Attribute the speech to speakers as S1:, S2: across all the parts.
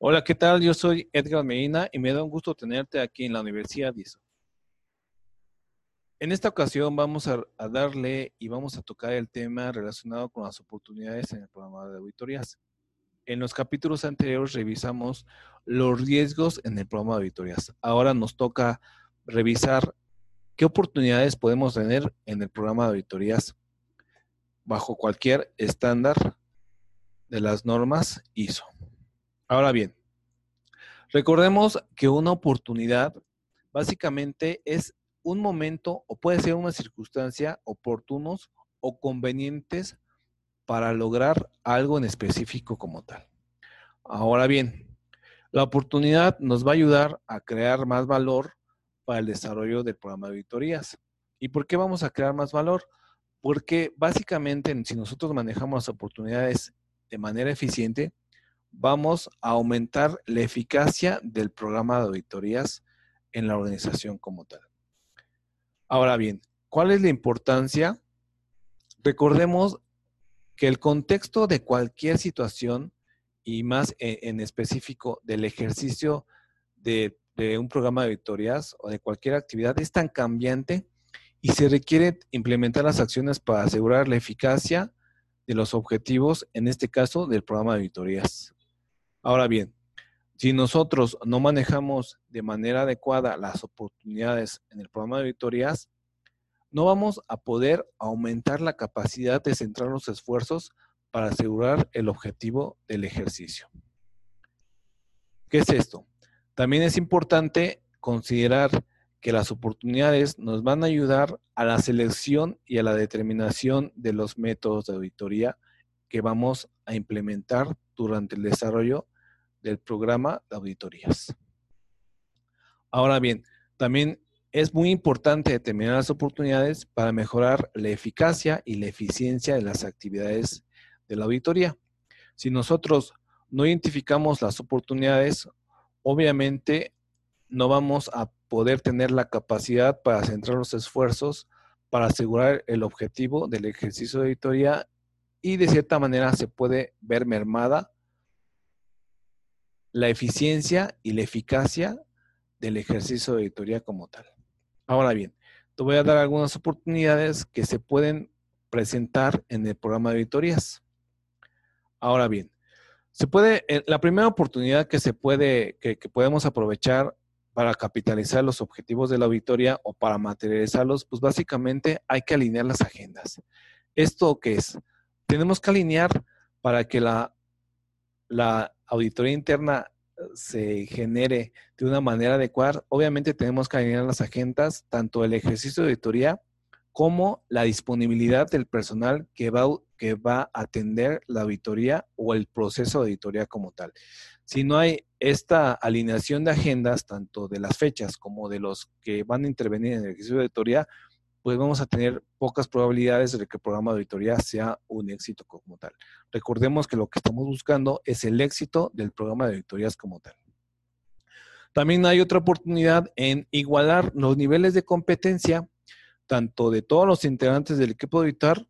S1: Hola, ¿qué tal? Yo soy Edgar Medina y me da un gusto tenerte aquí en la Universidad ISO. En esta ocasión vamos a, darle y vamos a tocar el tema relacionado con las oportunidades en el programa de auditorías. En los capítulos anteriores revisamos los riesgos en el programa de auditorías. Ahora nos toca revisar qué oportunidades podemos tener en el programa de auditorías bajo cualquier estándar de las normas ISO. Ahora bien, recordemos que una oportunidad básicamente es un momento o puede ser una circunstancia oportunos o convenientes para lograr algo en específico como tal. Ahora bien, la oportunidad nos va a ayudar a crear más valor para el desarrollo del programa de auditorías. ¿Y por qué vamos a crear más valor? Porque básicamente si nosotros manejamos las oportunidades de manera eficiente, vamos a aumentar la eficacia del programa de auditorías en la organización como tal. Ahora bien, ¿cuál es la importancia? Recordemos que el contexto de cualquier situación y más en, específico del ejercicio de, de, un programa de auditorías o de cualquier actividad es tan cambiante y se requiere implementar las acciones para asegurar la eficacia de los objetivos, en este caso del programa de auditorías. Ahora bien, si nosotros no manejamos de manera adecuada las oportunidades en el programa de auditorías, no vamos a poder aumentar la capacidad de centrar los esfuerzos para asegurar el objetivo del ejercicio. ¿Qué es esto? También es importante considerar que las oportunidades nos van a ayudar a la selección y a la determinación de los métodos de auditoría que vamos a implementar durante el desarrollo del programa de auditorías. Ahora bien, también es muy importante determinar las oportunidades para mejorar la eficacia y la eficiencia de las actividades de la auditoría. Si nosotros no identificamos las oportunidades, obviamente no vamos a poder tener la capacidad para centrar los esfuerzos para asegurar el objetivo del ejercicio de auditoría y de cierta manera se puede ver mermada la eficiencia y la eficacia del ejercicio de auditoría como tal. Ahora bien, te voy a dar algunas oportunidades que se pueden presentar en el programa de auditorías. Ahora bien, se puede, eh, la primera oportunidad que se puede, que, que podemos aprovechar para capitalizar los objetivos de la auditoría o para materializarlos, pues básicamente hay que alinear las agendas. ¿Esto qué es? Tenemos que alinear para que la, la auditoría interna se genere de una manera adecuada. Obviamente tenemos que alinear las agendas, tanto el ejercicio de auditoría como la disponibilidad del personal que va, que va a atender la auditoría o el proceso de auditoría como tal. Si no hay esta alineación de agendas, tanto de las fechas como de los que van a intervenir en el ejercicio de auditoría, pues vamos a tener pocas probabilidades de que el programa de auditoría sea un éxito como tal. Recordemos que lo que estamos buscando es el éxito del programa de auditorías como tal. También hay otra oportunidad en igualar los niveles de competencia, tanto de todos los integrantes del equipo de auditor,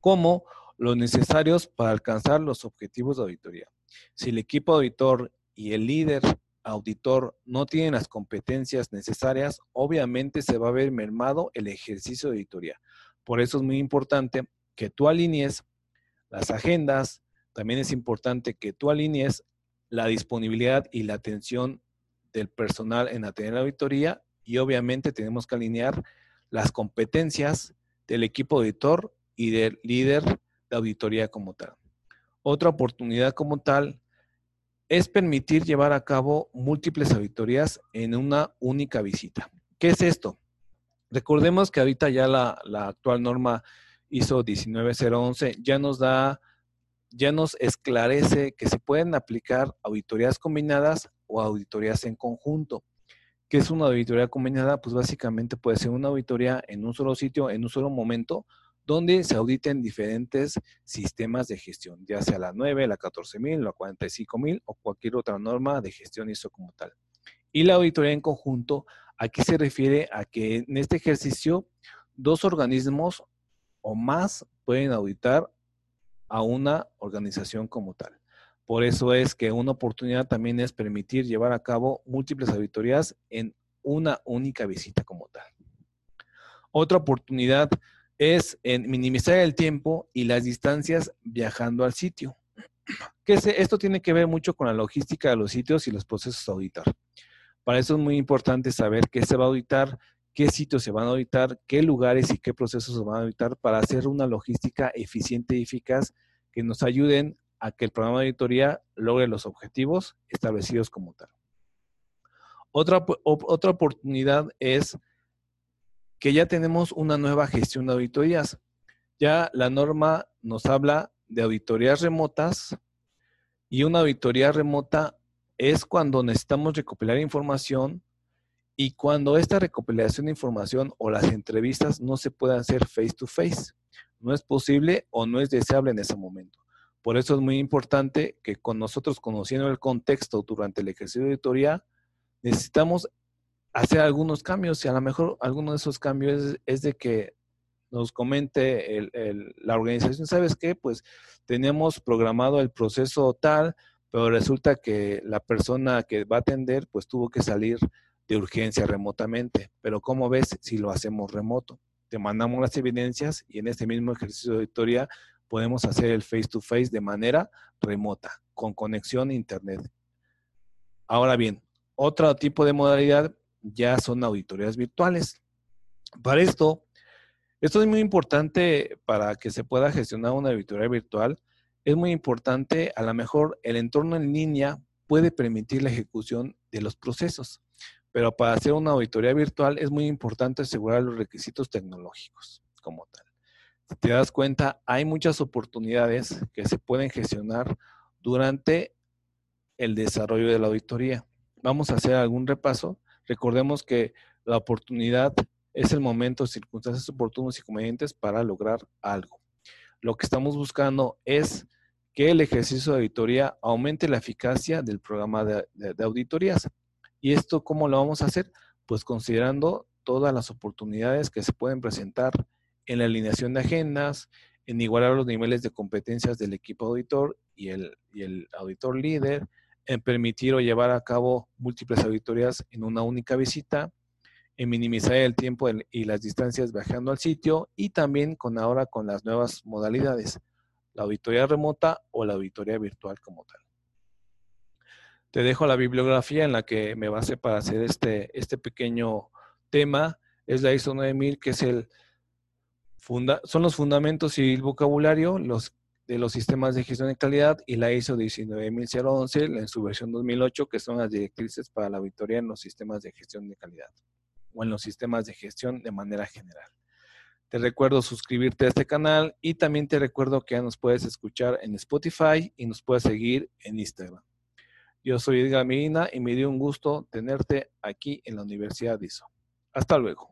S1: como los necesarios para alcanzar los objetivos de auditoría. Si el equipo auditor y el líder auditor no tienen las competencias necesarias, obviamente se va a ver mermado el ejercicio de auditoría. Por eso es muy importante que tú alinees las agendas, también es importante que tú alinees la disponibilidad y la atención del personal en atender la auditoría y obviamente tenemos que alinear las competencias del equipo auditor y del líder de auditoría como tal. Otra oportunidad como tal es permitir llevar a cabo múltiples auditorías en una única visita. ¿Qué es esto? Recordemos que ahorita ya la, actual norma ISO 19011 ya nos da, ya nos esclarece que se pueden aplicar auditorías combinadas o auditorías en conjunto. ¿Qué es una auditoría combinada? Pues básicamente puede ser una auditoría en un solo sitio, en un solo momento, donde se auditen diferentes sistemas de gestión, ya sea la 9, la 14000, la 45000 o cualquier otra norma de gestión ISO como tal. Y la auditoría en conjunto, aquí se refiere a que en este ejercicio dos organismos o más pueden auditar a una organización como tal. Por eso es que una oportunidad también es permitir llevar a cabo múltiples auditorías en una única visita como tal. Otra oportunidad es en minimizar el tiempo y las distancias viajando al sitio. Esto tiene que ver mucho con la logística de los sitios y los procesos a auditar. Para eso es muy importante saber qué se va a auditar, qué sitios se van a auditar, qué lugares y qué procesos se van a auditar para hacer una logística eficiente y eficaz que nos ayuden a que el programa de auditoría logre los objetivos establecidos como tal. Otra, otra oportunidad es que ya tenemos una nueva gestión de auditorías. Ya la norma nos habla de auditorías remotas y una auditoría remota es cuando necesitamos recopilar información y cuando esta recopilación de información o las entrevistas no se puedan hacer face to face. No es posible o no es deseable en ese momento. Por eso es muy importante que con nosotros conociendo el contexto durante el ejercicio de auditoría, necesitamos hacer algunos cambios y a lo mejor alguno de esos cambios es, de que nos comente la organización, ¿sabes qué? Pues tenemos programado el proceso tal, pero resulta que la persona que va a atender pues tuvo que salir de urgencia remotamente. Pero ¿cómo ves si lo hacemos remoto? Te mandamos las evidencias y en este mismo ejercicio de auditoría podemos hacer el face to face de manera remota, con conexión a internet. Ahora bien, otro tipo de modalidad ya son auditorías virtuales. Para esto, esto es muy importante para que se pueda gestionar una auditoría virtual. Es muy importante, a lo mejor el entorno en línea puede permitir la ejecución de los procesos, pero para hacer una auditoría virtual es muy importante asegurar los requisitos tecnológicos como tal te das cuenta, hay muchas oportunidades que se pueden gestionar durante el desarrollo de la auditoría. Vamos a hacer algún repaso. Recordemos que la oportunidad es el momento, circunstancias oportunas y convenientes para lograr algo. Lo que estamos buscando es que el ejercicio de auditoría aumente la eficacia del programa de, de auditorías. ¿Y esto cómo lo vamos a hacer? Pues considerando todas las oportunidades que se pueden presentar en la alineación de agendas, en igualar los niveles de competencias del equipo auditor y el, el auditor líder, en permitir o llevar a cabo múltiples auditorías en una única visita, en minimizar el tiempo y las distancias viajando al sitio y también con ahora con las nuevas modalidades, la auditoría remota o la auditoría virtual como tal. Te dejo la bibliografía en la que me base para hacer este, este pequeño tema. Es la ISO 9000, que es el, son los fundamentos y el vocabulario los, de los sistemas de gestión de calidad y la ISO 19011 en su versión 2008, que son las directrices para la auditoría en los sistemas de gestión de calidad o en los sistemas de gestión de manera general. Te recuerdo suscribirte a este canal y también te recuerdo que ya nos puedes escuchar en Spotify y nos puedes seguir en Instagram. Yo soy Edgar Medina y me dio un gusto tenerte aquí en la Universidad de ISO. Hasta luego.